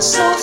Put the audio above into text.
so